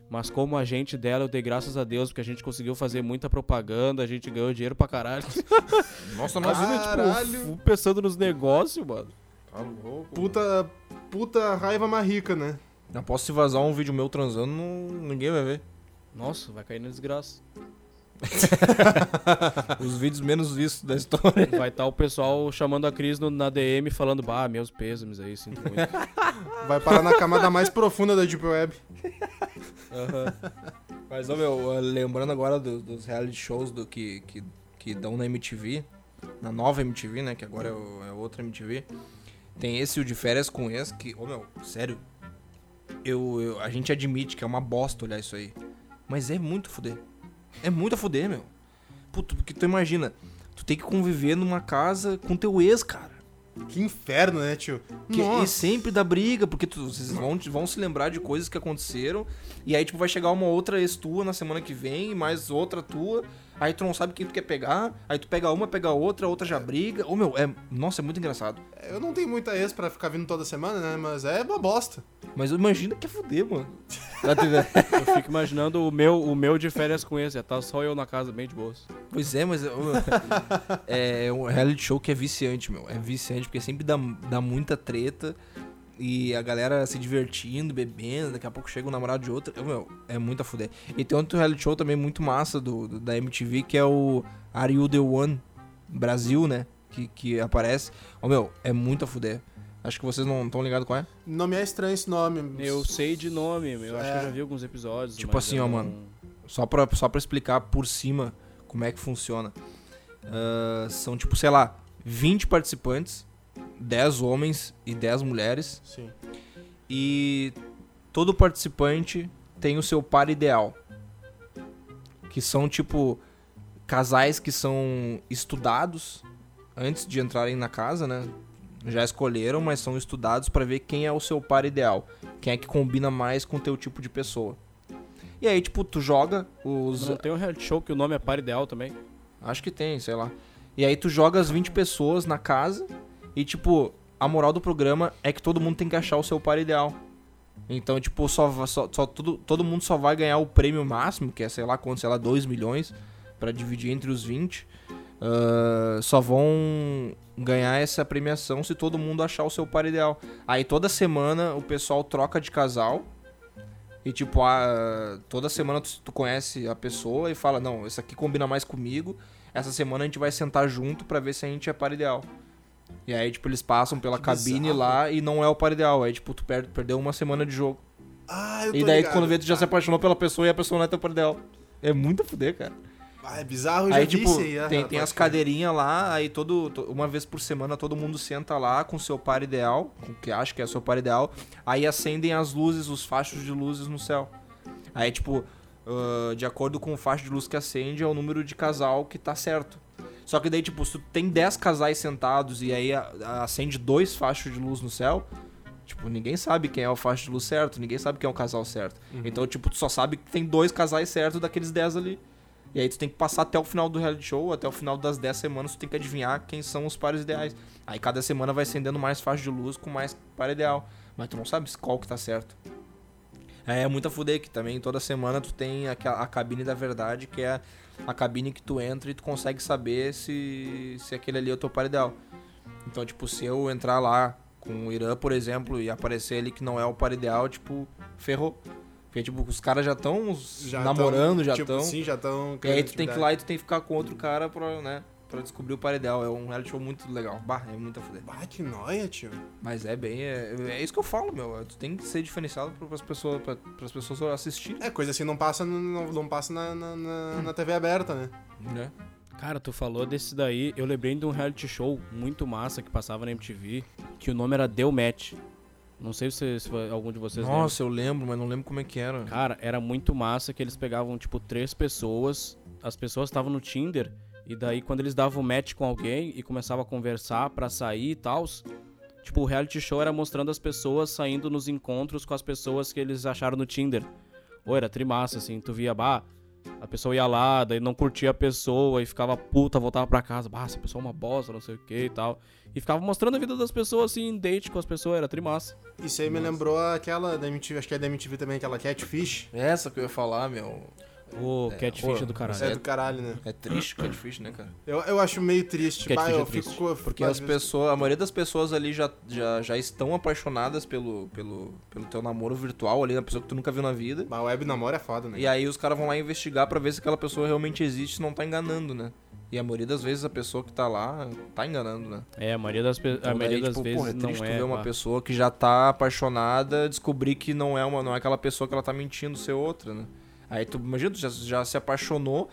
Mas como agente dela, eu dei graças a Deus, porque a gente conseguiu fazer muita propaganda, a gente ganhou dinheiro pra caralho. Nossa, nossa. Caralho. tipo, pensando nos negócios, mano. Tá louco. Puta, puta raiva mais rica, né? Aposto se vazar um vídeo meu transando, não- ninguém vai ver. Nossa, vai cair na desgraça. Os vídeos menos vistos da história. Vai estar o pessoal chamando a Cris no- na DM falando, bah, meus pêsames aí, sinto muito. Vai parar na camada mais profunda da Deep Web. Mas, ó, meu, lembrando agora do- dos reality shows do que, que, que dão na MTV, na nova MTV, né, que agora é, o- é outra MTV, tem esse, o de férias com ex, que, ô, meu, sério, eu, eu- a gente admite que é uma bosta olhar isso aí, mas é muito fuder. É muito a fuder, meu. Puto, porque tu imagina, tu tem que conviver numa casa com teu ex, cara. Que inferno, né, tio? Que, e Nossa. sempre dá briga, porque tu- vocês vão, vão se lembrar de coisas que aconteceram. E aí, tipo, vai chegar uma outra ex tua na semana que vem, e mais outra tua. Aí tu não sabe quem tu quer pegar. Aí tu pega uma, pega outra, a outra já briga. Ô meu, é. Nossa, é muito engraçado. Eu não tenho muita ex pra ficar vindo toda semana, né? Mas é uma bosta. Mas imagina que é fuder, mano. Eu fico imaginando o meu, o meu de férias com esse, tá só eu na casa bem de boas. pois é, mas. ô, meu, é um reality show que é viciante, meu. É viciante, porque sempre dá, dá muita treta. E a galera se divertindo, bebendo, daqui a pouco chega um namorado de outra. Meu, é muito a fuder. E tem outro reality show também muito massa do, do- da MTV, que é o Are You The One Brasil, né? Que, que aparece. Ô meu, é muito a fuder. Acho que vocês não estão ligados qual é. Não me é estranho esse nome. Eu sei de nome, eu acho que eu É. já vi alguns episódios. Tipo assim, ó, não- mano. Só pra, só pra explicar por cima como é que funciona. Ah, são tipo, sei lá, 20 participantes, 10 homens e 10 mulheres. Sim. E todo participante tem o seu par ideal. Que são tipo casais que são estudados antes de entrarem na casa, né? Já escolheram, mas são estudados pra ver quem é o seu par ideal, quem é que combina mais com o teu tipo de pessoa. E aí, tipo, tu joga os Não tem um reality show que o nome é par ideal também? Acho que tem, sei lá. E aí tu joga as 20 pessoas na casa e, tipo, a moral do programa é que todo mundo tem que achar o seu par ideal. Então, tipo, só, só, só todo, todo mundo só vai ganhar o prêmio máximo, que é, sei lá, quanto, sei lá, 2 milhões, pra dividir entre os 20. Ah, só vão ganhar essa premiação se todo mundo achar o seu par ideal. Aí toda semana o pessoal troca de casal E tipo, a, toda semana tu, tu conhece a pessoa e fala, não, esse aqui combina mais comigo. Essa semana a gente vai sentar junto pra ver se a gente é par ideal. E aí, tipo, eles passam pela Que cabine bizarro. lá e não é o par ideal. Aí, tipo, tu per- perdeu uma semana de jogo. Ah, eu tô E daí, ligado. quando vê, tu já se apaixonou pela pessoa e a pessoa não é teu par ideal. É muito a fuder, cara. Ah, é bizarro, eu Aí, tipo, isso aí. tem, tem as cadeirinhas lá, aí todo, to- uma vez por semana todo mundo senta lá com seu par ideal, com o que acha que é seu par ideal, aí acendem as luzes, os fachos de luzes no céu. Aí, tipo, ah, de acordo com o facho de luz que acende, é o número de casal que tá certo. Só que daí, tipo, se tu tem 10 casais sentados e aí acende dois fachos de luz no céu, tipo, ninguém sabe quem é o facho de luz certo, ninguém sabe quem é o casal certo. Então, tipo, tu só sabe que tem dois casais certos daqueles 10 ali. E aí tu tem que passar até o final do reality show, até o final das 10 semanas, tu tem que adivinhar quem são os pares ideais. Aí cada semana vai acendendo mais faixa de luz com mais par ideal. Mas tu não sabe qual que tá certo. É, é muito a fuder que também toda semana tu tem aquela, a cabine da verdade, que é a cabine que tu entra e tu consegue saber se, se aquele ali é o teu par ideal. Então, tipo, se eu entrar lá com o Irã, por exemplo, e aparecer ali que não é o par ideal, tipo, ferrou. Porque, tipo, os caras já estão namorando, tão, já tipo, estão. Sim, já estão. E aí tu tem que ir lá e tu tem que ficar com outro cara pra, né, pra descobrir o par ideal. É um reality show muito legal. Bah, é muito a fuder. Bah, que nóia, tio. Mas é bem. É, é isso que eu falo, meu. Tu tem que ser diferenciado para as pessoas, pra, pras pessoas assistirem. É, coisa assim não passa, não, não passa na, na, na- na TV aberta, né? Né? Cara, tu falou desse daí, eu lembrei de um reality show muito massa que passava na MTV, que o nome era Deu Match. Não sei se, se algum de vocês lembra. Nossa, eu lembro, mas não lembro como é que era. Cara, era muito massa que eles pegavam, tipo, três pessoas, as pessoas estavam no Tinder, e daí quando eles davam match com alguém e começavam a conversar pra sair e tal, tipo, o reality show era mostrando as pessoas saindo nos encontros com as pessoas que eles acharam no Tinder. Ou era trimassa, assim, tu via, bah, a pessoa ia lá, daí não curtia a pessoa e ficava puta, voltava pra casa, bah, essa pessoa é uma bosta, não sei o que e tal. E ficava mostrando a vida das pessoas, assim, em date com as pessoas, era trimassa. Isso aí me lembrou aquela da MTV, acho que é da MTV também, aquela Catfish. Essa que eu ia falar, meu. O catfish pô, do caralho. Isso é do caralho, né? É triste Catfish, né, cara? Eu, eu acho meio triste. Catfish Bah, eu é triste. fico, Porque as pessoas, a maioria das pessoas ali já, já, já estão apaixonadas pelo, pelo, pelo teu namoro virtual ali, na pessoa que tu nunca viu na vida. Bah, web namoro é foda, né? E aí os caras vão lá investigar pra ver se aquela pessoa realmente existe e não tá enganando, né? E a maioria das vezes a pessoa que tá lá tá enganando, né? É, a maioria das, pe- a Então, maioria daí, das tipo, vezes porra, é não triste tu é. ver uma pá. pessoa que já tá apaixonada descobrir que não é, uma, não é aquela pessoa que ela tá mentindo ser outra, né? Aí tu, imagina, tu já, já se apaixonou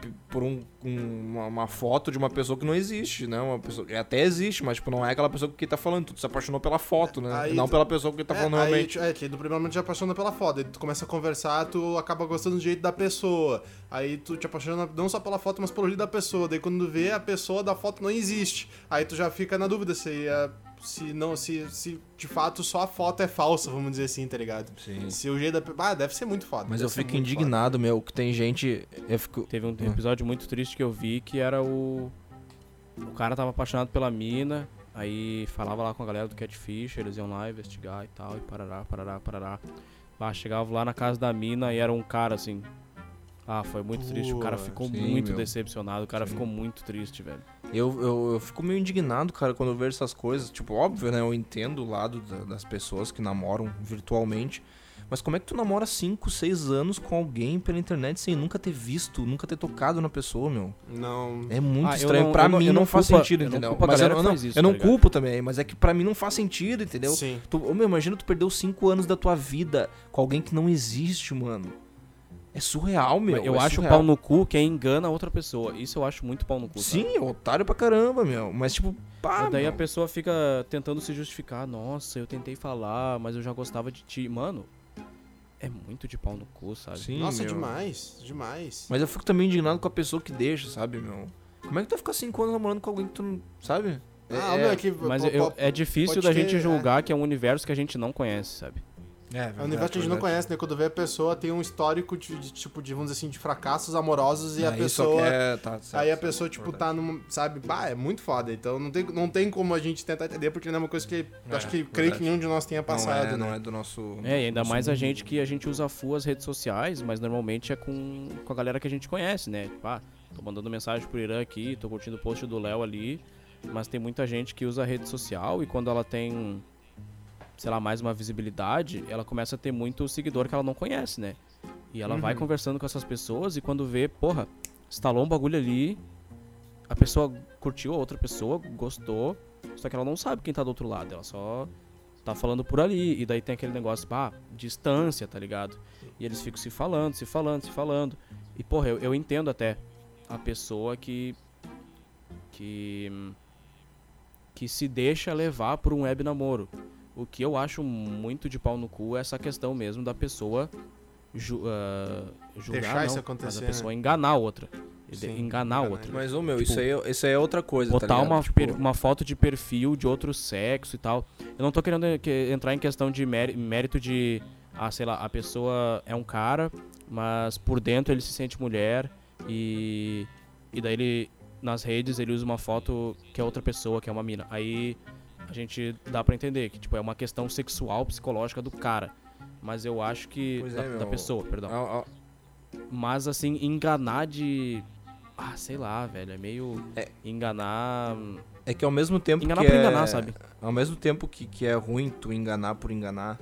p- por um- um- uma, foto de uma pessoa que não existe, né? Uma pessoa, até existe, mas tipo, não é aquela pessoa que tá falando, tu se apaixonou pela foto, né? Aí não pela pessoa que tá é, falando aí, realmente. é, que no primeiro momento já apaixona pela foto, aí tu começa a conversar, tu acaba gostando do jeito da pessoa. Aí tu te apaixona não só pela foto, mas pelo jeito da pessoa. Daí quando vê, a pessoa da foto não existe. Aí tu já fica na dúvida se, é, se não, se, se de fato só a foto é falsa, vamos dizer assim, tá ligado? Sim. Se o jeito da. Ah, deve ser muito foda. Mas eu fico indignado, meu, que tem gente. Eu fico. Teve um Hum. episódio muito triste que eu vi que era o. O cara tava apaixonado pela mina, aí falava lá com a galera do Catfish, eles iam lá investigar e tal, e parará, parará, parará. Bah, chegava lá na casa da mina e era um cara assim. Ah, foi muito triste. O cara Pô, ficou sim, muito meu. decepcionado, o cara Sim. ficou muito triste, velho. Eu, eu, eu fico meio indignado, cara, quando eu vejo essas coisas. Tipo, óbvio, né? Eu entendo o lado da- das pessoas que namoram virtualmente. Mas como é que tu namora 5, 6 anos com alguém pela internet sem nunca ter visto, nunca ter tocado na pessoa, meu? Não. É muito Ah, estranho. não- pra mim não, não faz culpo a- sentido, eu não entendeu? Mas eu, não, isso, eu não tá culpo também, mas é que pra mim não faz sentido, entendeu? Sim. Tu, meu, imagina tu perdeu 5 anos da tua vida com alguém que não existe, mano. É surreal, meu. eu é acho surreal. pau no cu quem engana outra pessoa. Isso eu acho muito pau no cu. sabe? Sim, é otário pra caramba, meu. Mas, tipo, pá, E daí a meu. pessoa fica tentando se justificar. Nossa, eu tentei falar, mas eu já gostava de ti. Mano, é muito de pau no cu, sabe? Sim, Nossa, meu. demais. Demais. Mas eu fico também indignado com a pessoa que deixa, sabe, meu? Como é que tu vai ficar 5 anos namorando com alguém que tu não. Sabe? Ah, meu, é que. Mas pô, eu- pô, é difícil da ter, gente é. julgar que é um universo que a gente não conhece, sabe? É, É um universo que a gente não conhece, né? Quando vê a pessoa tem um histórico de, de, tipo, de, vamos dizer assim, de fracassos amorosos e a pessoa. tá, certo, Aí a certo, pessoa, tipo, verdade. tá num. Sabe? Bah, é muito foda. Então não tem, não tem como a gente tentar entender, porque não é uma coisa que. É, acho que creio verdade. que nenhum de nós tenha passado, não é, né? Não é do nosso. É, e ainda nosso mais a mundo. gente que a gente usa full as redes sociais, mas normalmente é com, com a galera que a gente conhece, né? Tipo, ah, tô mandando mensagem pro Irã aqui, tô curtindo o post do Léo ali, mas tem muita gente que usa a rede social e quando ela tem sei lá, mais uma visibilidade, ela começa a ter muito seguidor que ela não conhece, né? E ela vai conversando com essas pessoas e quando vê, porra, instalou um bagulho ali, a pessoa curtiu, a outra pessoa gostou, só que ela não sabe quem tá do outro lado, ela só tá falando por ali. E daí tem aquele negócio, pá, distância, tá ligado? E eles ficam se falando, se falando, se falando. E, porra, eu, eu entendo até a pessoa que. que. que se deixa levar por um web namoro. O que eu acho muito de pau no cu é essa questão mesmo da pessoa ju, ah, julgar, Deixar não, isso mas acontecer, a pessoa enganar a outra. Sim, enganar a outra. Mas, ô meu, Tipo, isso, aí, é- isso aí é outra coisa, tá botar ligado? uma, Tipo, per- uma foto de perfil de outro sexo e tal. Eu não tô querendo que- entrar em questão de méri- mérito de, ah, sei lá, a pessoa é um cara, mas por dentro ele se sente mulher e e daí ele nas redes ele usa uma foto que é outra pessoa, que é uma mina. Aí a gente dá pra entender que tipo é uma questão sexual, psicológica do cara. Mas eu acho que Pois é, da, da meu. pessoa, perdão. ah, ah, Mas assim, enganar de ah, sei lá, velho, é meio É. enganar É que ao mesmo tempo Enganar que por é... enganar, sabe? Ao mesmo tempo que, que é ruim tu enganar por enganar,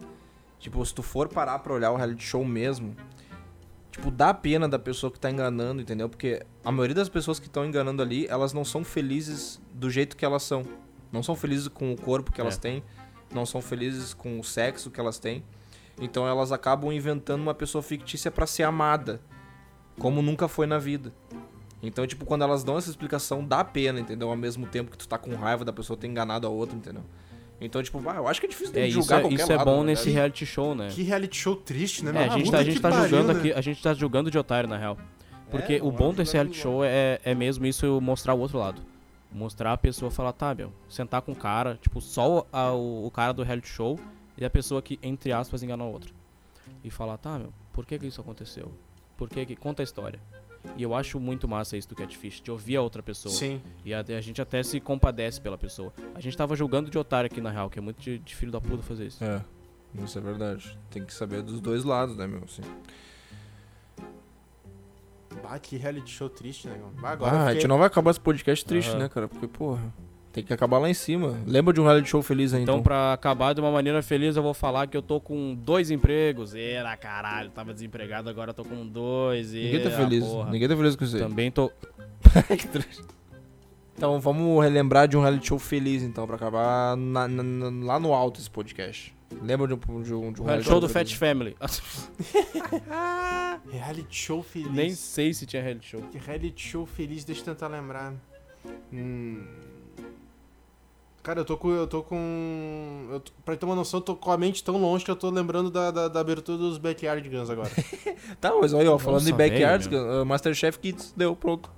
tipo, se tu for parar pra olhar o reality show mesmo, tipo, dá pena da pessoa que tá enganando, entendeu? Porque a maioria das pessoas que estão enganando ali, elas não são felizes do jeito que elas são. Não são felizes com o corpo que elas É. têm, não são felizes com o sexo que elas têm. Então elas acabam inventando uma pessoa fictícia pra ser amada, como nunca foi na vida. Então, tipo, quando elas dão essa explicação, dá pena, entendeu? Ao mesmo tempo que tu tá com raiva da pessoa ter enganado a outra, entendeu? Então, tipo, vai, eu acho que é difícil de É, isso julgar é, qualquer isso é lado, bom na nesse reality show, né? Que reality show triste, né? É, meu? a gente, Puta tá, a gente tá pariu, julgando né? aqui, a gente tá julgando de otário, na real. Porque É, o bom é desse reality show é, é mesmo isso, mostrar o outro lado. Mostrar a pessoa falar, tá, meu, sentar com o cara, tipo, só o, a- o, o cara do reality show e a pessoa que, entre aspas, enganou a outra. E falar, tá, meu, por que que isso aconteceu? Por que que... Conta a história. E eu acho muito massa isso do Catfish, de ouvir a outra pessoa. Sim. E a, a gente até se compadece pela pessoa. A gente tava julgando de otário aqui, na real, que é muito de, de filho da puta fazer isso. É, isso é verdade. Tem que saber dos dois lados, né, meu? Assim. Bah, que reality show triste, né? agora Ah, eu a fiquei- gente não vai acabar esse podcast triste, Aham. né, cara? Porque, porra, tem que acabar lá em cima. Lembra de um reality show feliz aí, Então, então? pra acabar de uma maneira feliz, eu vou falar que eu tô com dois empregos. Era caralho, tava desempregado, agora eu tô com dois. Ninguém tá feliz. porra. Ninguém tá feliz com isso aí. Também tô. Então, vamos relembrar de um reality show feliz, então, pra acabar na- na- na- lá no alto esse podcast. Lembra de um, de um, de um reality show do Fat? Family. Reality show feliz. Nem sei se tinha reality show. Que reality show feliz, deixa eu tentar lembrar. Hum... Cara, eu tô com. Eu tô com. Eu tô, pra ter uma noção, eu tô com a mente tão longe que eu tô lembrando da, da, da abertura dos Backyard Guns agora. Tá, mas olha, ó, falando Nossa, em Backyards, velho, uh, Masterchef Kids deu, pronto.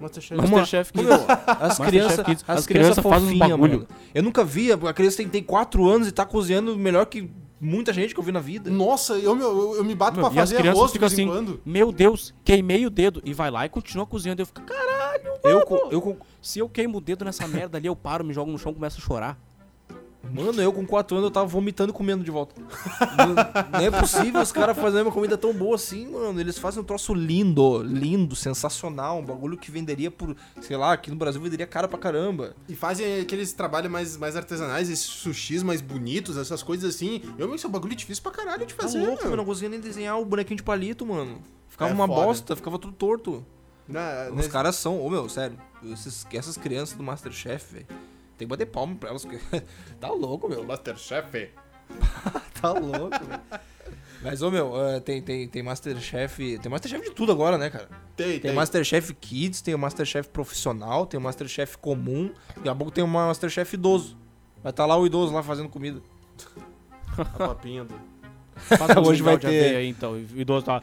Masterchef. Vamos Masterchef Kids. meu, as crianças, Kids, as crianças fazem uns fofinhas, bagulho. mano. Eu nunca vi, a criança tem, tem 4 anos e tá cozinhando melhor que muita gente que eu vi na vida. Nossa, eu, eu, eu me bato Meu, pra fazer arroz de ficam vez em assim, quando. meu Deus, queimei o dedo. E vai lá e continua cozinhando. Eu fico, caralho, Eu, mano. eu, com- Se eu queimo o dedo nessa merda ali, eu paro, me jogo no chão e começo a chorar. Mano, eu com 4 anos eu tava vomitando comendo de volta. não, não é possível os caras fazerem uma comida tão boa assim, mano. Eles fazem um troço lindo, lindo, sensacional. Um bagulho que venderia por, sei lá, aqui no Brasil venderia caro pra caramba. E fazem aqueles trabalhos mais, mais artesanais, esses sushis mais bonitos, essas coisas assim. Eu, meu, isso é um bagulho difícil pra caralho de Tá fazer, louco, meu. eu não conseguia nem desenhar o bonequinho de palito, mano. Ficava É uma foda. bosta, ficava tudo torto. Na- Os nesse- caras são, ô meu, sério, esses, essas crianças do Masterchef, velho. Tem que bater palma pra elas. tá louco, meu. Masterchef. Tá louco, velho. Mas, ô meu, eh, tem, tem, tem Masterchef. Tem Masterchef de tudo agora, né, cara? Tem, Tem tem. Masterchef Kids, tem o Masterchef profissional, tem o Masterchef comum, daqui a pouco tem o Masterchef idoso. Vai estar lá o idoso lá fazendo comida. A papinha do... Faz um Hoje vai ter- aveia aí, então. O idoso tá...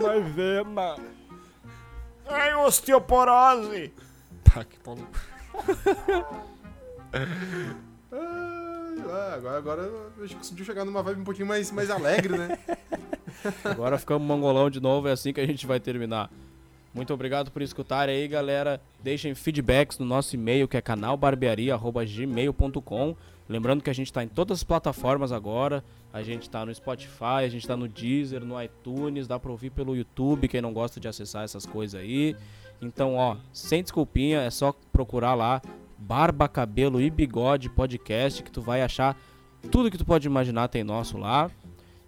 Mas vema. Ai, osteoporose. Tá, que pau no cu. Agora, agora a gente conseguiu chegar numa vibe um pouquinho mais, mais alegre, né? Agora ficamos mongolão de novo, é assim que a gente vai terminar. Muito obrigado por escutar aí, galera. Deixem feedbacks no nosso e-mail, que é canalbarbearia.gmail.com. Lembrando que a gente tá em todas as plataformas agora. A gente tá no Spotify, a gente tá no Deezer, no iTunes, dá pra ouvir pelo YouTube, quem não gosta de acessar essas coisas aí. Então, ó, sem desculpinha, é só procurar lá Barba, Cabelo e Bigode Podcast, que tu vai achar Tudo que tu pode imaginar tem nosso lá.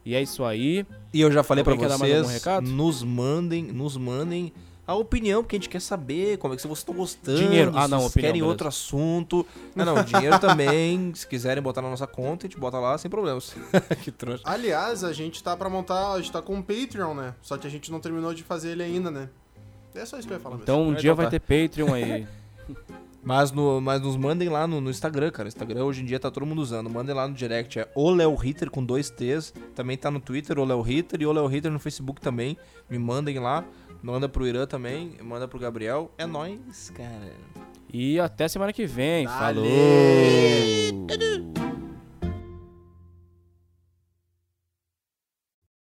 E é isso aí. E eu já falei algum vocês, nos mandem, nos mandem a opinião, porque a gente quer saber como é que vocês estão gostando, Dinheiro. Ah, se não, opinião, querem beleza. outro assunto. Não, não, dinheiro também, se quiserem botar na nossa conta, a gente bota lá sem problemas. que trouxa. Aliás, a gente tá pra montar, a gente tá com um Patreon, né? Só que a gente não terminou de fazer ele ainda, né? É só isso que eu ia falar mesmo. Então um Então dia tá. vai ter Patreon aí. Mas, no, mas nos mandem lá no, no Instagram, cara. Instagram hoje em dia tá todo mundo usando. Mandem lá no direct, é o Léo Ritter com dois T's. Também tá no Twitter, o Léo Ritter. E o Léo Ritter no Facebook também. Me mandem lá. Manda pro Irã também. Manda pro Gabriel. É nóis, cara. E até semana que vem. Valeu. Falou!